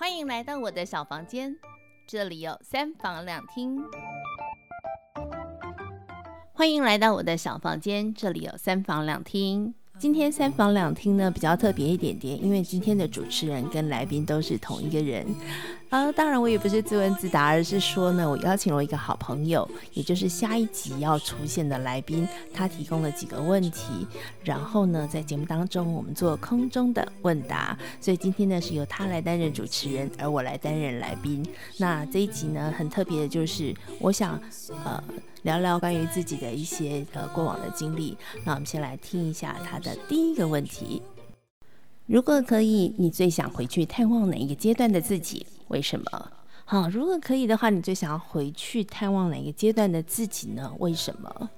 欢迎来到我的小房间，这里有三房两厅。欢迎来到我的小房间，这里有三房两厅。今天三房两厅呢，比较特别一点点，因为今天的主持人跟来宾都是同一个人。啊，当然我也不是自问自答，而是说呢，我邀请了一个好朋友，也就是下一集要出现的来宾，他提供了几个问题，然后呢，在节目当中我们做空中的问答，所以今天呢是由他来担任主持人，而我来担任来宾。那这一集呢很特别的就是，我想呃。聊聊关于自己的一些呃过往的经历。那我们先来听一下他的第一个问题：如果可以，你最想回去探望哪一个阶段的自己？为什么？好，如果可以的话，你最想要回去探望哪个阶段的自己呢？为什么？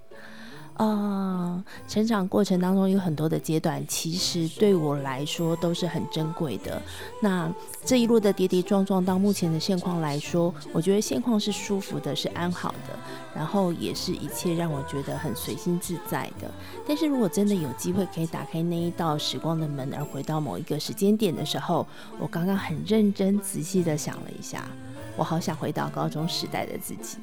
啊，成长过程当中有很多的阶段，其实对我来说都是很珍贵的。那这一路的跌跌撞撞到目前的现况来说，我觉得现况是舒服的，是安好的，然后也是一切让我觉得很随心自在的。但是如果真的有机会可以打开那一道时光的门，而回到某一个时间点的时候，我刚刚很认真仔细的想了一下，我好想回到高中时代的自己。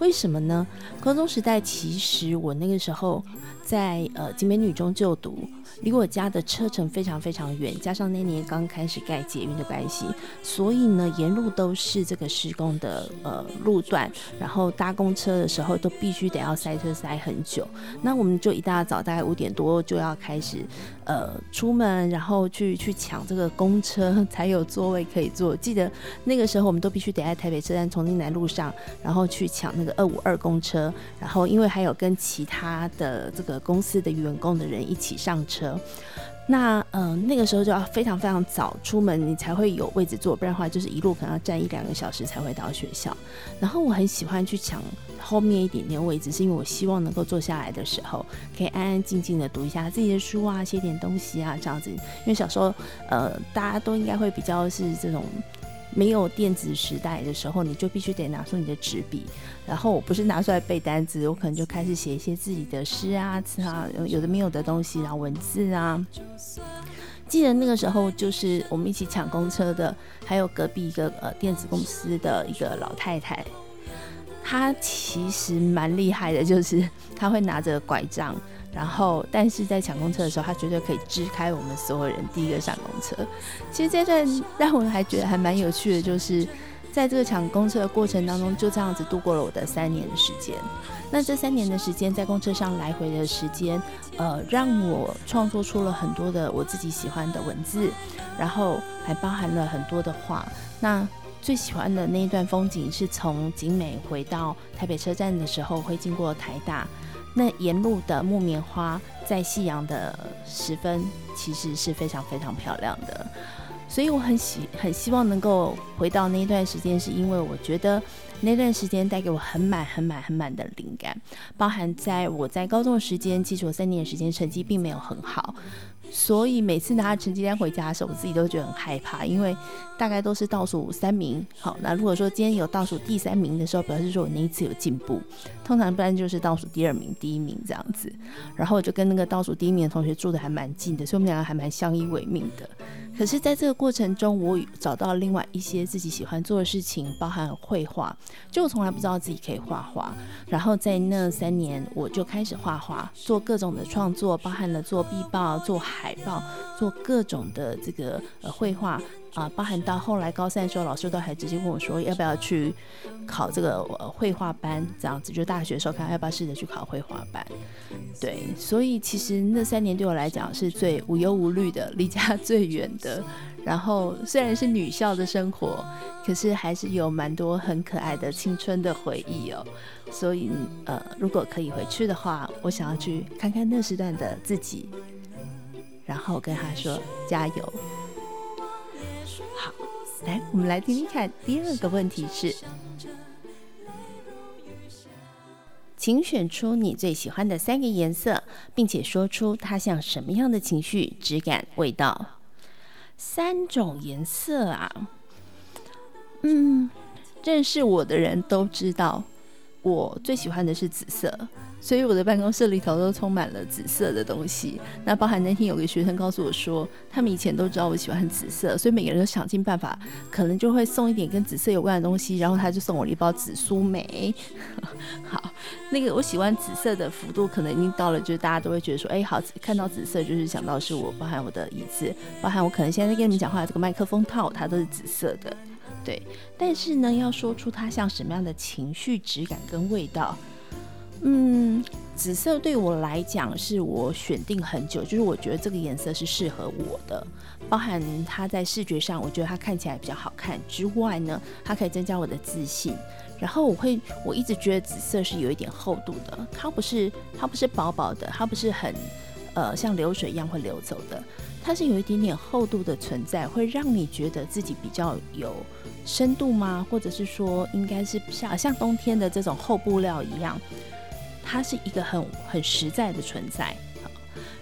为什么呢？高中时代其实我那个时候在呃景美女中就读，离我家的车程非常非常远，加上那年刚开始盖捷运的关系，所以呢沿路都是这个施工的呃路段，然后搭公车的时候都必须得要塞车塞很久。那我们就一大早大概五点多就要开始呃出门，然后去去抢这个公车 才有座位可以坐。记得那个时候我们都必须得在台北车站重庆南路上，然后去抢那个。二五二公车，然后因为还有跟其他的这个公司的员工的人一起上车，那嗯、呃、那个时候就要非常非常早出门，你才会有位置坐，不然的话就是一路可能要站一两个小时才会到学校。然后我很喜欢去抢后面一点点位置，是因为我希望能够坐下来的时候可以安安静静的读一下自己的书啊，写点东西啊这样子。因为小时候呃大家都应该会比较是这种。没有电子时代的时候，你就必须得拿出你的纸笔，然后我不是拿出来背单词，我可能就开始写一些自己的诗啊词啊，有的没有的东西，然后文字啊。记得那个时候，就是我们一起抢公车的，还有隔壁一个呃电子公司的一个老太太，她其实蛮厉害的，就是她会拿着拐杖。然后，但是在抢公车的时候，他绝对可以支开我们所有人第一个上公车。其实这段让我还觉得还蛮有趣的，就是在这个抢公车的过程当中，就这样子度过了我的三年的时间。那这三年的时间，在公车上来回的时间，呃，让我创作出了很多的我自己喜欢的文字，然后还包含了很多的话。那最喜欢的那一段风景，是从景美回到台北车站的时候，会经过台大。那沿路的木棉花，在夕阳的时分，其实是非常非常漂亮的。所以我很喜很希望能够回到那一段时间，是因为我觉得那段时间带给我很满很满很满的灵感，包含在我在高中的时间，其实我三年时间成绩并没有很好。所以每次拿成绩单回家的时候，我自己都觉得很害怕，因为大概都是倒数三名。好，那如果说今天有倒数第三名的时候，表示说我那一次有进步。通常不然就是倒数第二名、第一名这样子。然后我就跟那个倒数第一名的同学住的还蛮近的，所以我们两个还蛮相依为命的。可是，在这个过程中，我找到另外一些自己喜欢做的事情，包含绘画。就我从来不知道自己可以画画，然后在那三年，我就开始画画，做各种的创作，包含了做壁报、做海报、做各种的这个呃绘画。啊，包含到后来高三的时候，老师都还直接问我说，要不要去考这个绘画班，这样子就大学的时候看要不要试着去考绘画班。对，所以其实那三年对我来讲是最无忧无虑的，离家 最远的。然后虽然是女校的生活，可是还是有蛮多很可爱的青春的回忆哦。所以呃，如果可以回去的话，我想要去看看那时段的自己，然后跟他说加油。来，我们来听听看。第二个问题是，请选出你最喜欢的三个颜色，并且说出它像什么样的情绪、质感、味道。三种颜色啊，嗯，认识我的人都知道，我最喜欢的是紫色。所以我的办公室里头都充满了紫色的东西。那包含那天有个学生告诉我说，他们以前都知道我喜欢紫色，所以每个人都想尽办法，可能就会送一点跟紫色有关的东西。然后他就送我了一包紫苏梅。好，那个我喜欢紫色的幅度可能已经到了，就是大家都会觉得说，哎，好，看到紫色就是想到是我。包含我的椅子，包含我可能现在在跟你们讲话这个麦克风套，它都是紫色的。对，但是呢，要说出它像什么样的情绪质感跟味道。嗯，紫色对我来讲是我选定很久，就是我觉得这个颜色是适合我的。包含它在视觉上，我觉得它看起来比较好看之外呢，它可以增加我的自信。然后我会，我一直觉得紫色是有一点厚度的，它不是，它不是薄薄的，它不是很，呃，像流水一样会流走的。它是有一点点厚度的存在，会让你觉得自己比较有深度吗？或者是说，应该是像像冬天的这种厚布料一样。它是一个很很实在的存在，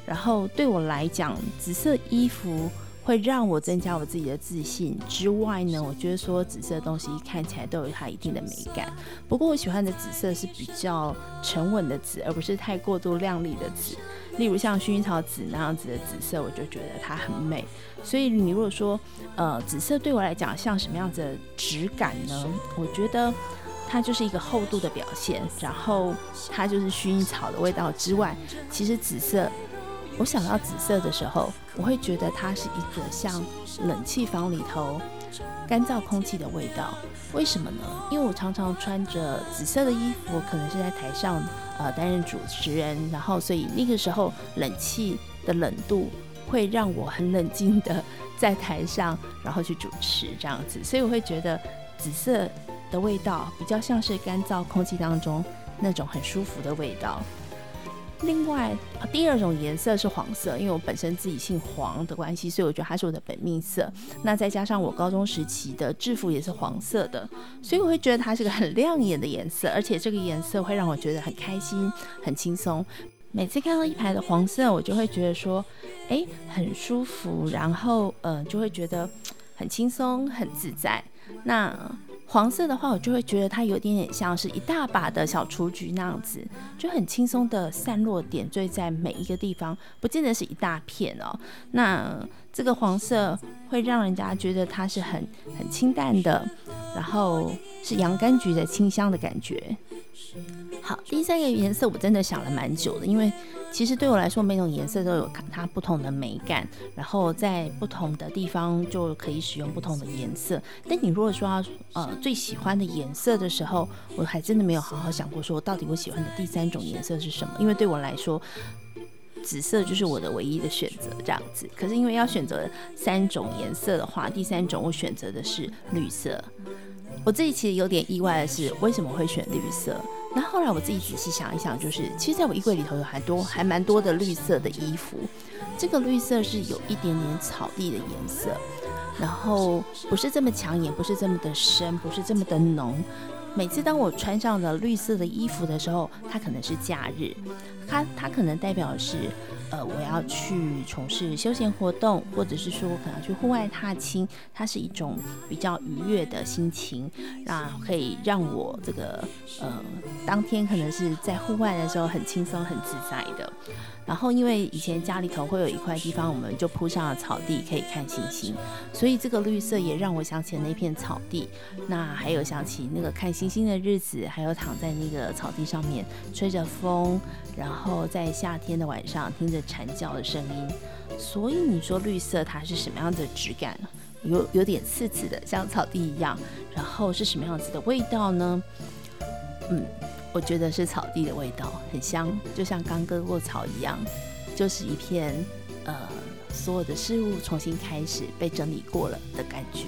然后对我来讲，紫色衣服会让我增加我自己的自信之外呢，我觉得说紫色的东西看起来都有它一定的美感。不过我喜欢的紫色是比较沉稳的紫，而不是太过度亮丽的紫。例如像薰衣草紫那样子的紫色，我就觉得它很美。所以你如果说，呃，紫色对我来讲像什么样子的质感呢？我觉得。它就是一个厚度的表现，然后它就是薰衣草的味道之外，其实紫色，我想到紫色的时候，我会觉得它是一个像冷气房里头干燥空气的味道。为什么呢？因为我常常穿着紫色的衣服，可能是在台上呃担任主持人，然后所以那个时候冷气的冷度会让我很冷静的在台上，然后去主持这样子，所以我会觉得紫色。的味道比较像是干燥空气当中那种很舒服的味道。另外，第二种颜色是黄色，因为我本身自己姓黄的关系，所以我觉得它是我的本命色。那再加上我高中时期的制服也是黄色的，所以我会觉得它是个很亮眼的颜色，而且这个颜色会让我觉得很开心、很轻松。每次看到一排的黄色，我就会觉得说，哎，很舒服，然后嗯、就会觉得很轻松、很自在。那黄色的话，我就会觉得它有点点像是一大把的小雏菊那样子，就很轻松的散落点缀在每一个地方，不见得是一大片哦。那这个黄色会让人家觉得它是很很清淡的，然后是洋甘菊的清香的感觉。好，第三个颜色我真的想了蛮久的，因为。其实对我来说，每种颜色都有它不同的美感，然后在不同的地方就可以使用不同的颜色。但你如果说要呃最喜欢的颜色的时候，我还真的没有好好想过说到底我喜欢的第三种颜色是什么。因为对我来说，紫色就是我的唯一的选择这样子。可是因为要选择三种颜色的话，第三种我选择的是绿色。我自己其实有点意外的是，为什么会选绿色？那后来我自己仔细想一想，就是其实在我衣柜里头有很多还蛮多的绿色的衣服，这个绿色是有一点点草地的颜色，然后不是这么抢眼，不是这么的深，不是这么的浓。每次当我穿上了绿色的衣服的时候，它可能是假日，它它可能代表是。呃，我要去从事休闲活动，或者是说我可能要去户外踏青，它是一种比较愉悦的心情，那可以让我这个呃当天可能是在户外的时候很轻松很自在的。然后因为以前家里头会有一块地方，我们就铺上了草地可以看星星，所以这个绿色也让我想起了那片草地。那还有想起那个看星星的日子，还有躺在那个草地上面吹着风，然后然后在夏天的晚上听着。蝉叫的声音，所以你说绿色它是什么样的质感？有有点刺刺的，像草地一样。然后是什么样子的味道呢？嗯，我觉得是草地的味道，很香，就像刚割过草一样，就是一片呃，所有的事物重新开始被整理过了的感觉。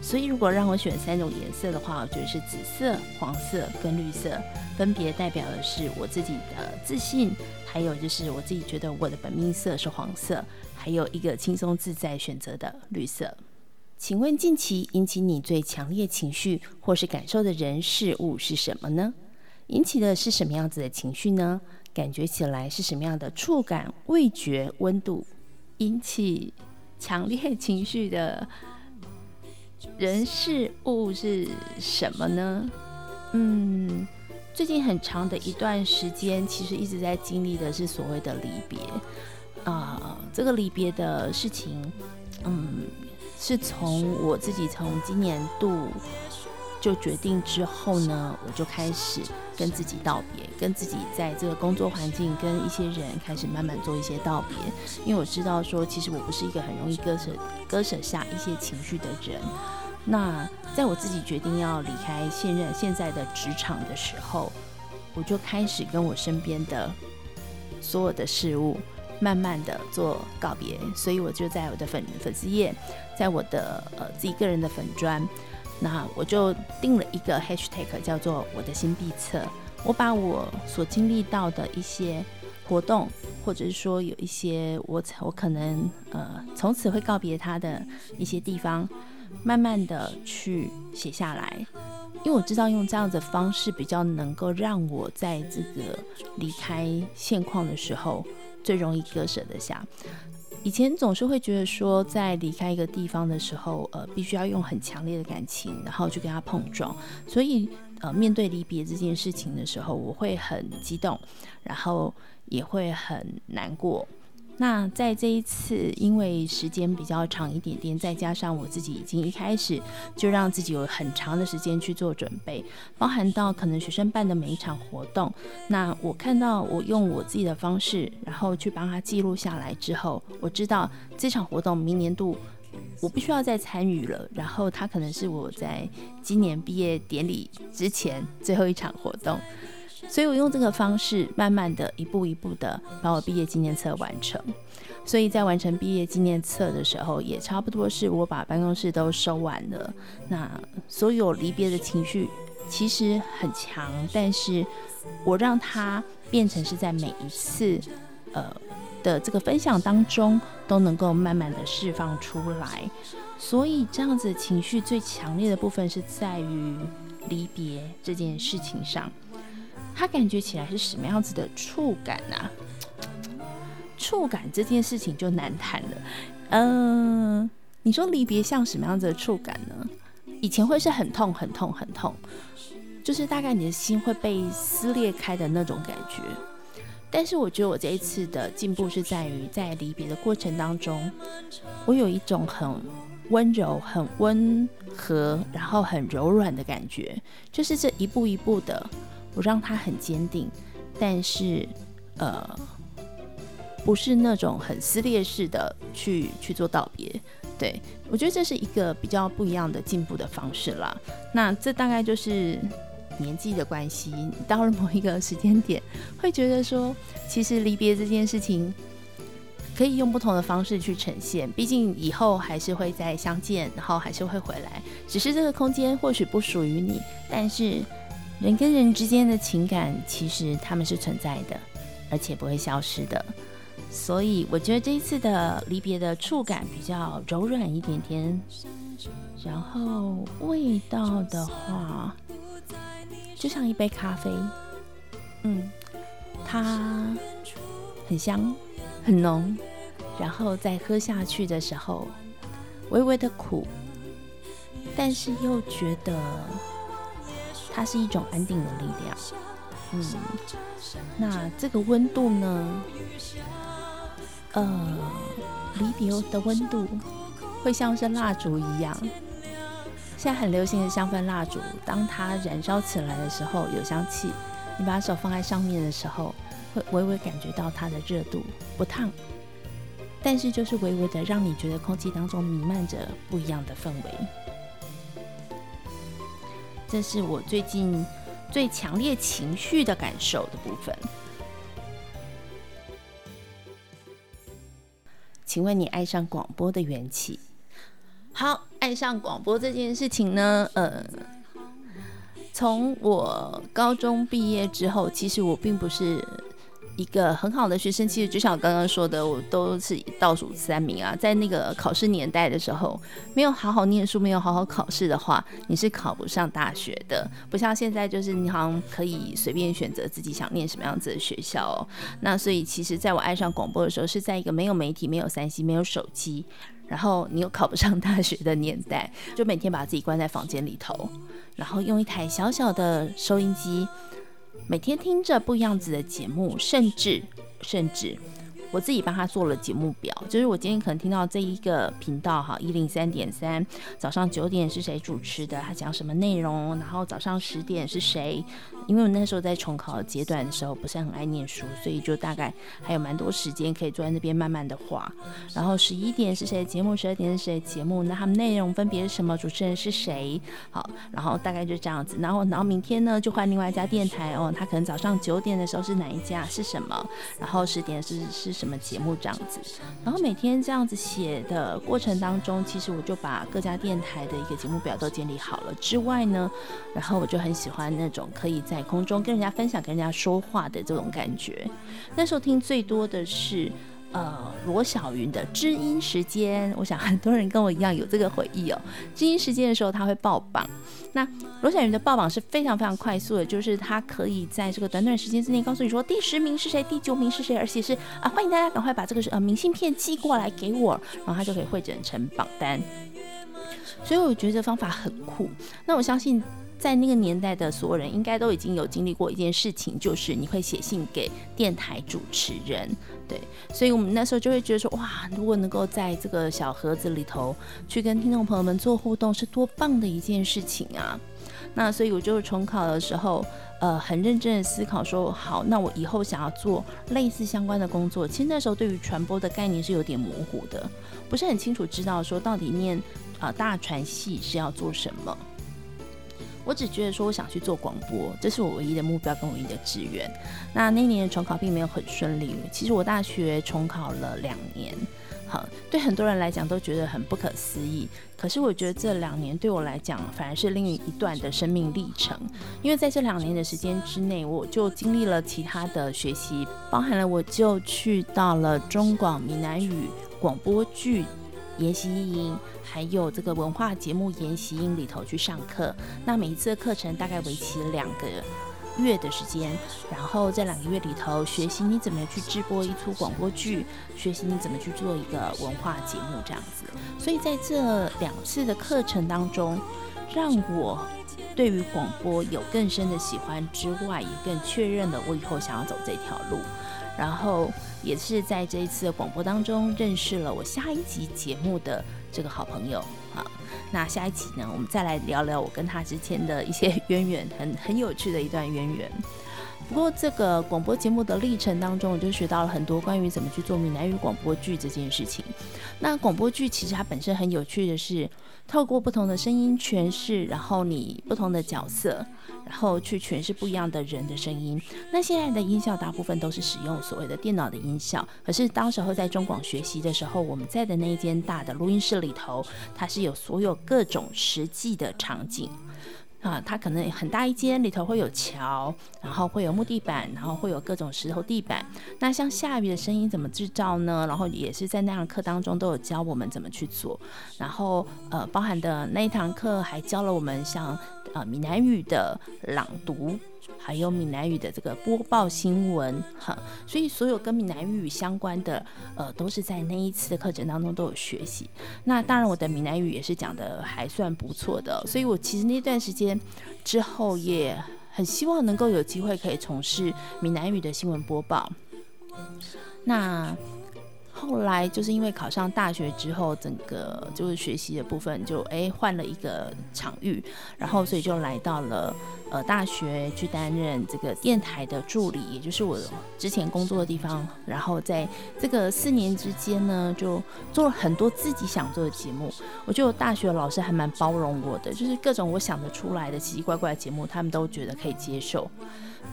所以如果让我选三种颜色的话，我觉得是紫色、黄色跟绿色，分别代表的是我自己的自信。还有就是我自己觉得我的本命色是黄色，还有一个轻松自在选择的绿色。请问近期引起你最强烈情绪或是感受的人事物是什么呢？引起的是什么样子的情绪呢？感觉起来是什么样的触感、味觉、温度？引起强烈情绪的人事物是什么呢？嗯。最近很长的一段时间，其实一直在经历的是所谓的离别啊、这个离别的事情，嗯，是从我自己从今年度就决定之后呢，我就开始跟自己道别，跟自己在这个工作环境跟一些人开始慢慢做一些道别。因为我知道说，其实我不是一个很容易割舍割舍下一些情绪的人。那在我自己决定要离开现任现在的职场的时候，我就开始跟我身边的所有的事物慢慢的做告别，所以我就在我的粉粉丝页，在我的呃自己个人的粉专，那我就定了一个 hashtag 叫做我的新地测，我把我所经历到的一些活动，或者是说有一些我我可能呃从此会告别他的一些地方。慢慢的去写下来，因为我知道用这样的方式比较能够让我在这个离开现况的时候最容易割舍得下。以前总是会觉得说，在离开一个地方的时候，呃，必须要用很强烈的感情，然后去跟他碰撞，所以呃，面对离别这件事情的时候，我会很激动，然后也会很难过。那在这一次，因为时间比较长一点点，再加上我自己已经一开始就让自己有很长的时间去做准备，包含到可能学生办的每一场活动，那我看到我用我自己的方式，然后去帮他记录下来之后，我知道这场活动明年度我不需要再参与了，然后他可能是我在今年毕业典礼之前最后一场活动。所以我用这个方式，慢慢的一步一步的把我毕业纪念册完成。所以在完成毕业纪念册的时候，也差不多是我把办公室都收完了。那所有离别的情绪其实很强，但是我让它变成是在每一次呃的这个分享当中都能够慢慢的释放出来。所以这样子情绪最强烈的部分是在于离别这件事情上。他感觉起来是什么样子的触感啊？触感这件事情就难谈了。嗯、你说离别像什么样子的触感呢？以前会是很痛、很痛、很痛，就是大概你的心会被撕裂开的那种感觉。但是我觉得我这一次的进步是在于，在离别的过程当中，我有一种很温柔、很温和，然后很柔软的感觉，就是这一步一步的。我让他很坚定，但是，呃，不是那种很撕裂式的去去做道别。对，我觉得这是一个比较不一样的进步的方式啦。那这大概就是年纪的关系，到了某一个时间点，会觉得说，其实离别这件事情可以用不同的方式去呈现。毕竟以后还是会再相见，然后还是会回来，只是这个空间或许不属于你，但是。人跟人之间的情感，其实他们是存在的，而且不会消失的。所以我觉得这一次的离别的触感比较柔软一点点，然后味道的话，就像一杯咖啡，嗯，它很香，很浓，然后在喝下去的时候，微微的苦，但是又觉得。它是一种安定的力量，嗯，那这个温度呢？呃，离别的温度会像是蜡烛一样。现在很流行的香氛蜡烛，当它燃烧起来的时候有香气，你把手放在上面的时候，会微微感觉到它的热度，不烫，但是就是微微的让你觉得空气当中弥漫着不一样的氛围。这是我最近最强烈情绪的感受的部分。请问你爱上广播的缘起？好，爱上广播这件事情呢？呃，从我高中毕业之后，其实我并不是。一个很好的学生，其实就像我刚刚说的，我都是倒数三名啊。在那个考试年代的时候，没有好好念书，没有好好考试的话，你是考不上大学的。不像现在，就是你好像可以随便选择自己想念什么样子的学校哦。那所以，其实在我爱上广播的时候，是在一个没有媒体、没有三 C、没有手机，然后你又考不上大学的年代，就每天把自己关在房间里头，然后用一台小小的收音机。每天听着不一样子的节目，甚至甚至。我自己帮他做了节目表，就是我今天可能听到这一个频道哈，一零三点三，早上九点是谁主持的，他讲什么内容，然后早上十点是谁，因为我那时候在重考阶段的时候不是很爱念书，所以就大概还有蛮多时间可以坐在那边慢慢的画，然后十一点是谁节目，十二点是谁节目，那他们内容分别是什么，主持人是谁，好，然后大概就这样子，然后然后明天呢就换另外一家电台哦，他可能早上九点的时候是哪一家是什么，然后十点是是。什么节目这样子，然后每天这样子写的过程当中，其实我就把各家电台的一个节目表都建立好了。之外呢，然后我就很喜欢那种可以在空中跟人家分享、跟人家说话的这种感觉。那时候听最多的是。呃，罗小云的知音时间，我想很多人跟我一样有这个回忆哦。知音时间的时候，他会报榜。那罗小云的报榜是非常非常快速的，就是他可以在这个短短时间之内告诉你说第十名是谁，第九名是谁，而且是啊，欢迎大家赶快把这个呃明信片寄过来给我，然后他就可以汇整成榜单。所以我觉得这方法很酷。那我相信。在那个年代的所有人，应该都已经有经历过一件事情，就是你会写信给电台主持人，对，所以我们那时候就会觉得说，哇，如果能够在这个小盒子里头去跟听众朋友们做互动，是多棒的一件事情啊！那所以我就重考的时候，呃，很认真的思考说，好，那我以后想要做类似相关的工作。其实那时候对于传播的概念是有点模糊的，不是很清楚知道说到底念啊、大传系是要做什么。我只觉得说，我想去做广播，这是我唯一的目标跟唯一的志愿。那那年的重考并没有很顺利，其实我大学重考了两年，好，对很多人来讲都觉得很不可思议。可是我觉得这两年对我来讲，反而是另一段的生命历程，因为在这两年的时间之内，我就经历了其他的学习，包含了我就去到了中广闽南语广播剧研习营。还有这个文化节目研习营里头去上课，那每一次的课程大概为期两个月的时间，然后在两个月里头学习你怎么去制播一出广播剧，学习你怎么去做一个文化节目这样子。所以在这两次的课程当中，让我对于广播有更深的喜欢之外，也更确认了我以后想要走这条路。然后也是在这一次的广播当中认识了我下一集节目的。这个好朋友啊，那下一集呢，我们再来聊聊我跟他之前的一些 渊源，很很有趣的一段渊源。不过这个广播节目的历程当中，我就学到了很多关于怎么去做闽南语广播剧这件事情。那广播剧其实它本身很有趣的是，透过不同的声音诠释，然后你不同的角色。然后去诠释不一样的人的声音。那现在的音效大部分都是使用所谓的电脑的音效，可是当时候在中广学习的时候，我们在的那一间大的录音室里头，它是有所有各种实际的场景。啊，它可能很大一间，里头会有桥，然后会有木地板，然后会有各种石头地板。那像下雨的声音怎么制造呢？然后也是在那堂课当中都有教我们怎么去做。然后呃，包含的那一堂课还教了我们像呃闽南语的朗读。还有闽南语的这个播报新闻，哈，所以所有跟闽南语相关的，呃，都是在那一次的课程当中都有学习。那当然，我的闽南语也是讲得还算不错的，所以我其实那段时间之后也很希望能够有机会可以从事闽南语的新闻播报。那。后来就是因为考上大学之后，整个就是学习的部分就哎换了一个场域，然后所以就来到了呃大学去担任这个电台的助理，也就是我之前工作的地方。然后在这个四年之间呢，就做了很多自己想做的节目。我觉得我大学老师还蛮包容我的，就是各种我想得出来的奇奇怪怪的节目，他们都觉得可以接受。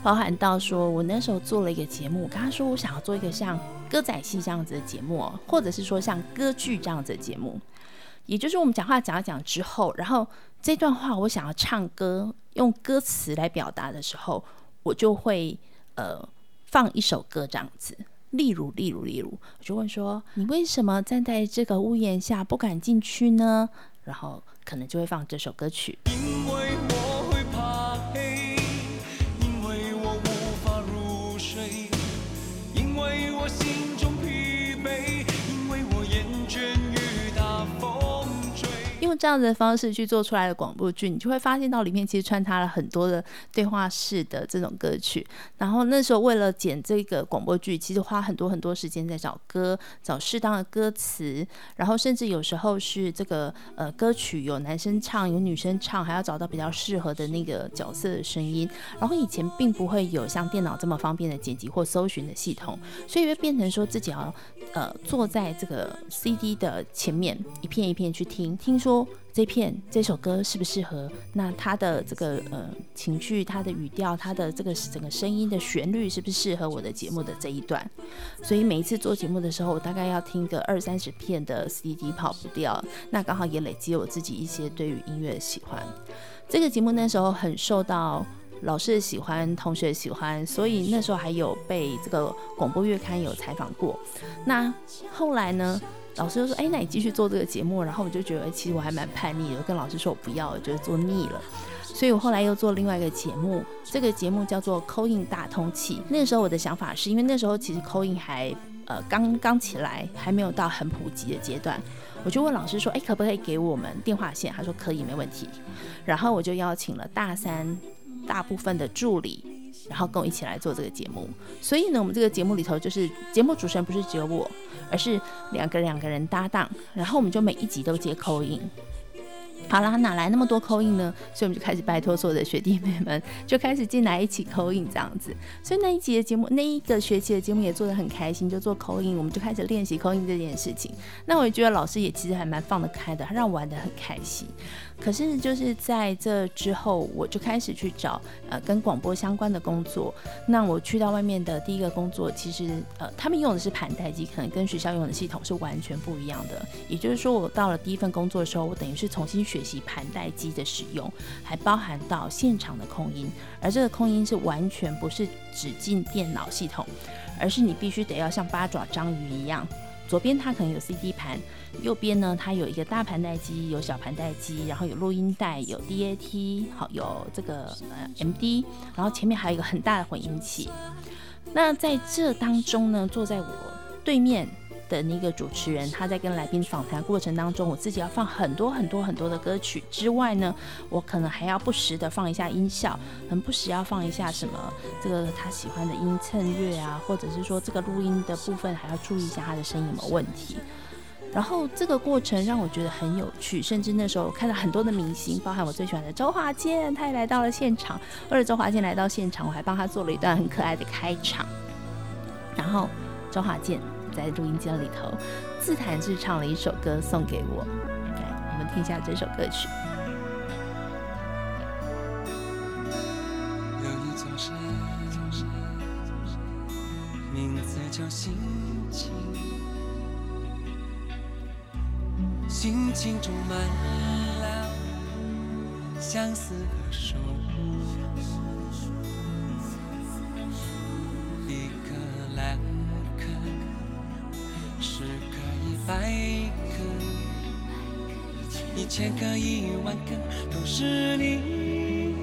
包含到说，我那时候做了一个节目，跟他说我想要做一个像歌仔戏这样子的节目，或者是说像歌剧这样子的节目，也就是我们讲话讲一讲之后，然后这段话我想要唱歌，用歌词来表达的时候，我就会呃放一首歌这样子，例如例如例如，我就问说，你为什么站在这个屋檐下不敢进去呢？然后可能就会放这首歌曲。这样子的方式去做出来的广播剧，你就会发现到里面其实穿插了很多的对话式的这种歌曲。然后那时候为了剪这个广播剧，其实花很多很多时间在找歌，找适当的歌词，然后甚至有时候是这个呃歌曲有男生唱，有女生唱，还要找到比较适合的那个角色的声音。然后以前并不会有像电脑这么方便的剪辑或搜寻的系统，所以会变成说自己要呃坐在这个 CD 的前面，一片一片去听。听说这片这首歌适不适合？那它的这个呃情绪、它的语调、它的这个整个声音的旋律是不是适合我的节目的这一段？所以每一次做节目的时候，我大概要听个二三十片的 CD 跑不掉。那刚好也累积我自己一些对于音乐的喜欢。这个节目那时候很受到老师的喜欢，同学喜欢，所以那时候还有被这个广播月刊有采访过。那后来呢？老师就说：“哎，那你继续做这个节目。”然后我就觉得，其实我还蛮叛逆的，跟老师说我不要，我觉得做腻了。所以我后来又做另外一个节目，这个节目叫做 Call in 大通气。那时候我的想法是因为那时候其实 Call in 还呃刚刚起来，还没有到很普及的阶段。我就问老师说：“哎，可不可以给我们电话线？”他说：“可以，没问题。”然后我就邀请了大三大部分的助理，然后跟我一起来做这个节目。所以呢，我们这个节目里头就是节目主持人不是只有我。而是两个两个人搭档，然后我们就每一集都接口音。好啦，哪来那么多口音呢？所以我们就开始拜托所有的学弟妹们，就开始进来一起口音这样子。所以那一集的节目，那一个学期的节目也做得很开心，就做口音我们就开始练习口音这件事情。那我也觉得老师也其实还蛮放得开的，让我玩得很开心。可是就是在这之后，我就开始去找呃跟广播相关的工作。那我去到外面的第一个工作，其实呃他们用的是盘带机，可能跟学校用的系统是完全不一样的。也就是说，我到了第一份工作的时候，我等于是重新学学习盘带机的使用，还包含到现场的控音。而这个控音是完全不是只进电脑系统，而是你必须得要像八爪章鱼一样。左边它可能有 CD 盘，右边呢它有一个大盘带机，有小盘带机，然后有录音带，有 DAT，好有这个呃 MD，然后前面还有一个很大的混音器。那在这当中呢，坐在我对面。的那个主持人，他在跟来宾访谈过程当中，我自己要放很多很多很多的歌曲之外呢，我可能还要不时的放一下音效，很不时要放一下什么这个他喜欢的音衬乐啊，或者是说这个录音的部分还要注意一下他的声音有没有问题。然后这个过程让我觉得很有趣，甚至那时候我看到很多的明星，包含我最喜欢的周华健，他也来到了现场，为了周华健来到现场，我还帮他做了一段很可爱的开场。然后周华健。在录音间里头自弹自唱了一首歌送给我，来，我们听一下这首歌曲。有一座山，名字叫心情，心情充满了相思和愁。千个一万个都是你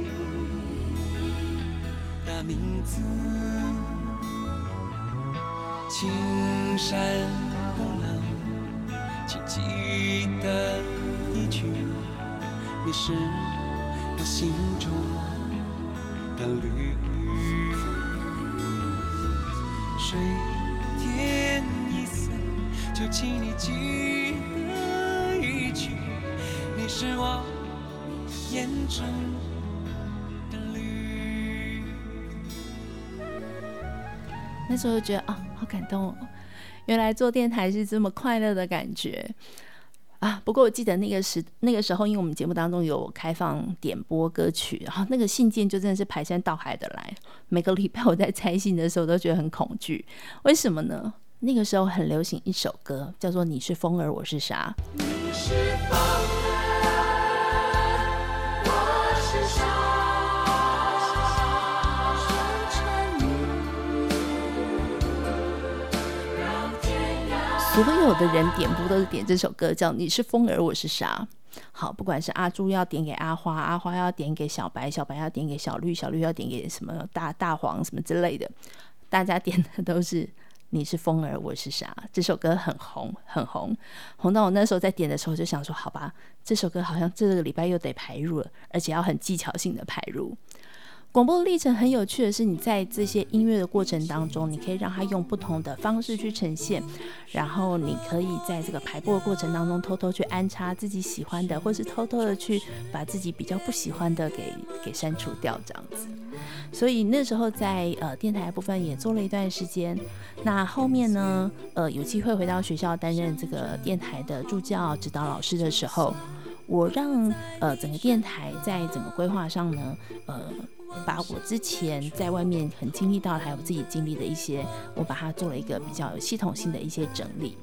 的名字，青山不老，请记得一句，你是我心中的绿。水天一色，就请你记。是我眼中的绿。那时候觉得啊，好感动哦！原来做电台是这么快乐的感觉啊！不过我记得那个时那个时候，因为我们节目当中有开放点播歌曲，然后那个信件就真的是排山倒海的来。每个礼拜我在拆信的时候都觉得很恐惧，为什么呢？那个时候很流行一首歌，叫做《你是风儿，我是沙》。你是风所有的人点播都是点这首歌，叫《你是风儿，我是沙》。好，不管是阿朱要点给阿花，阿花要点给小白，小白要点给小绿，小绿要点给什么大大黄什么之类的，大家点的都是你是风儿，我是沙。这首歌很红，很红，红到我那时候在点的时候就想说，好吧，这首歌好像这个礼拜又得排入了，而且要很技巧性的排入。广播的历程很有趣的是，你在这些音乐的过程当中，你可以让它用不同的方式去呈现，然后你可以在这个排播的过程当中偷偷去安插自己喜欢的，或是偷偷的去把自己比较不喜欢的给给删除掉，这样子。所以那时候在呃电台部分也做了一段时间，那后面呢，呃有机会回到学校担任这个电台的助教指导老师的时候，我让呃整个电台在整个规划上呢，呃。把我之前在外面很经历到，还有自己经历的一些，我把它做了一个比较有系统性的一些整理。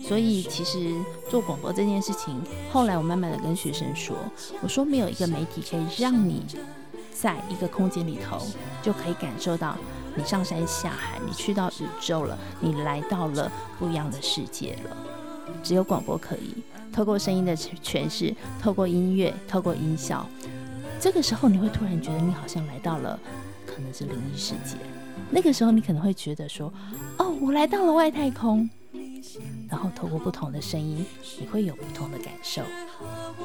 所以其实做广播这件事情，后来我慢慢的跟学生说，我说没有一个媒体可以让你在一个空间里头就可以感受到你上山下海，你去到宇宙了，你来到了不一样的世界了。只有广播可以透过声音的诠释，透过音乐，透过音效。这个时候，你会突然觉得你好像来到了可能是灵异世界。那个时候，你可能会觉得说：“哦，我来到了外太空。”然后透过不同的声音，你会有不同的感受。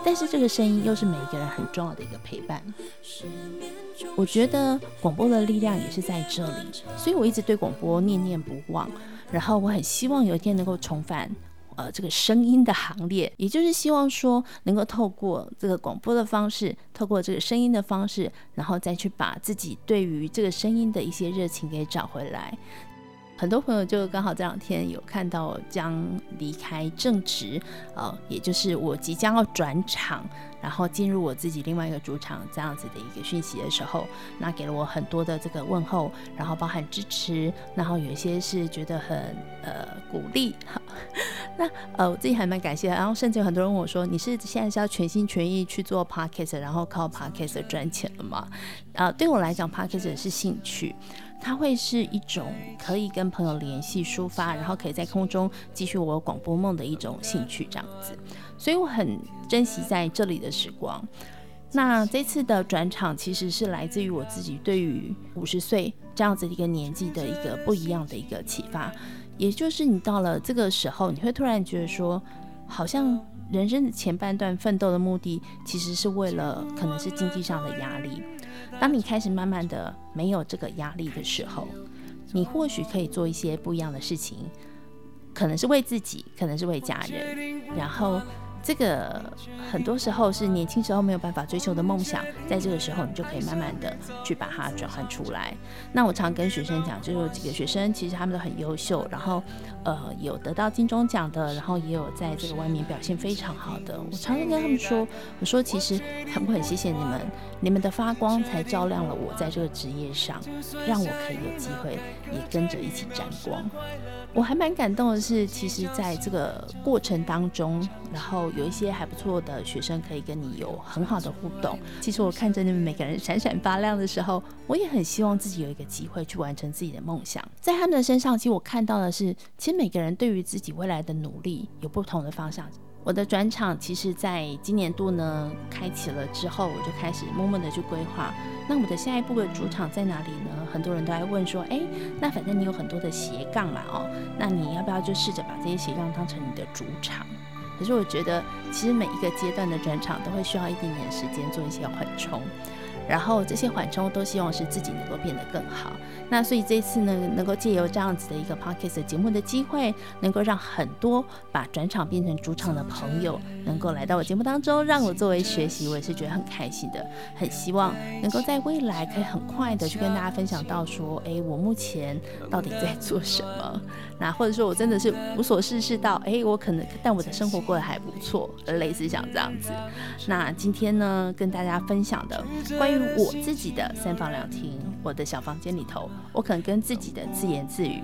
但是这个声音又是每一个人很重要的一个陪伴。我觉得广播的力量也是在这里，所以我一直对广播念念不忘。然后我很希望有一天能够重返。呃，这个声音的行列，也就是希望说，能够透过这个广播的方式，透过这个声音的方式，然后再去把自己对于这个声音的一些热情给找回来。很多朋友就刚好这两天有看到将离开正职，呃，也就是我即将要转场，然后进入我自己另外一个主场这样子的一个讯息的时候，那给了我很多的这个问候，然后包含支持，然后有一些是觉得很呃鼓励，那呃我自己还蛮感谢的，然后甚至有很多人问我说，你是现在是要全心全意去做 Podcast，然后靠 Podcast 赚钱了吗？啊、对我来讲，Podcast 是兴趣。它会是一种可以跟朋友联系、抒发，然后可以在空中继续我广播梦的一种兴趣，这样子。所以我很珍惜在这里的时光。那这次的转场其实是来自于我自己对于五十岁这样子一个年纪的一个不一样的一个启发，也就是你到了这个时候，你会突然觉得说，好像人生的前半段奋斗的目的，其实是为了可能是经济上的压力。当你开始慢慢的没有这个压力的时候，你或许可以做一些不一样的事情，可能是为自己，可能是为家人，然后。这个很多时候是年轻时候没有办法追求的梦想，在这个时候你就可以慢慢的去把它转换出来。那我常跟学生讲，就是有几个学生其实他们都很优秀，然后呃有得到金钟奖的，然后也有在这个外面表现非常好的。我常常跟他们说，我说其实很不很谢谢你们，你们的发光才照亮了我在这个职业上，让我可以有机会也跟着一起沾光。我还蛮感动的是，其实在这个过程当中，然后有一些还不错的学生可以跟你有很好的互动。其实我看着你们每个人闪闪发亮的时候，我也很希望自己有一个机会去完成自己的梦想。在他们的身上，其实我看到的是，其实每个人对于自己未来的努力有不同的方向。我的转场其实在今年度呢开启了之后，我就开始默默的去规划。那我的下一步的主场在哪里呢？很多人都在问说，哎，那反正你有很多的斜杠嘛，哦，那你要不要就试着把这些斜杠当成你的主场？可是我觉得，其实每一个阶段的转场都会需要一点点时间做一些缓冲。然后这些缓冲都希望是自己能够变得更好。那所以这次呢，能够借由这样子的一个 podcast 节目的机会，能够让很多把转场变成主场的朋友，能够来到我节目当中，让我作为学习，我也是觉得很开心的。很希望能够在未来可以很快的去跟大家分享到说，哎，我目前到底在做什么？那或者说我真的是无所事事到，哎，我可能但我的生活过得还不错，类似像这样子。那今天呢，跟大家分享的关于我自己的三房两厅，我的小房间里头，我可能跟自己的自言自语，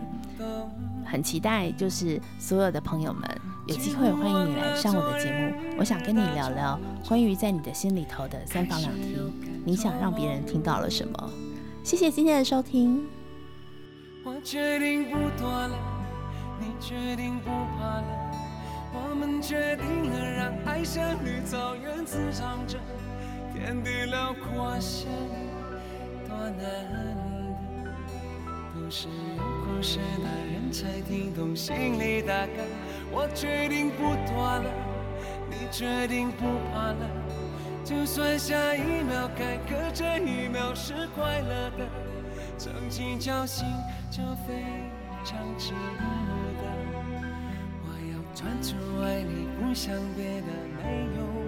很期待，就是所有的朋友们有机会，欢迎你来上我的节目，我想跟你聊聊关于在你的心里头的三房两厅，你想让别人听到了什么？谢谢今天的收听。我决定不躲了，你决定不怕了，我们决定了让爱像绿草原滋长着。天地辽阔，像多难得都是有故事的人才听懂心里大歌。我决定不躲了，你决定不怕了，就算下一秒坎坷这一秒是快乐的，曾经侥幸就非常值得。我要专注爱你，不想别的，没有。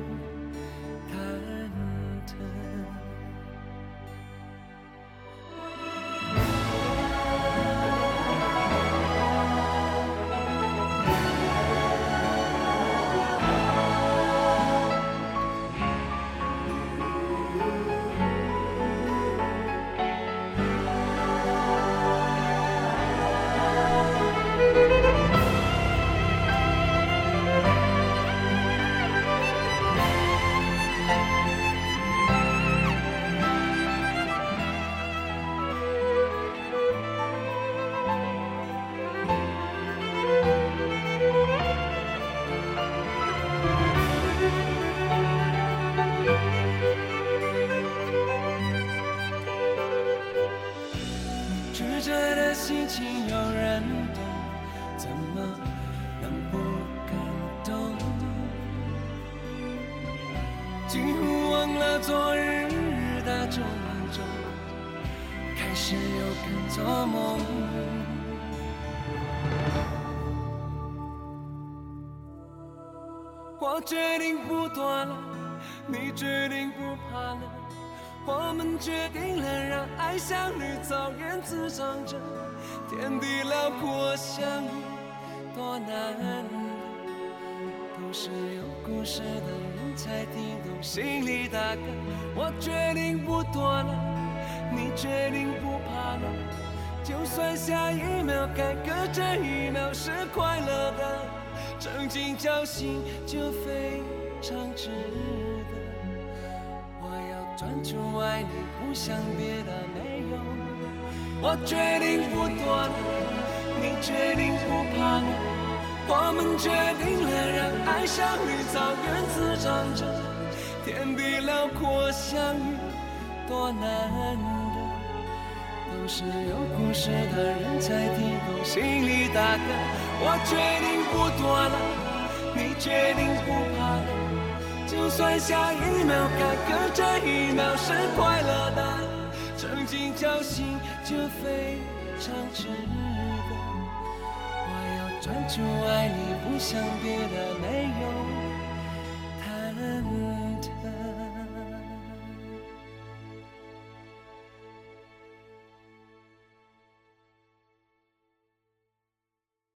我决定不躲了，你决定不怕了，我们决定了让爱像绿草原滋长着，天地辽阔相遇多难得，都是有故事的人才听懂心里大概。我决定不躲了，你决定不怕了，就算下一秒该隔这一秒是快乐的。曾经侥幸就非常值得，我要专注爱你，不想别的没有。我决定不躲了，你决定不怕了，我们决定了让爱像绿草原滋长着，天地辽阔相遇多难得，都是有故事的人才听懂心里大歌。我决定不多了，你决定不怕了，就算下一秒坎坷这一秒是快乐的，曾经侥幸就非常值得。我要专注爱你，不想别的没有。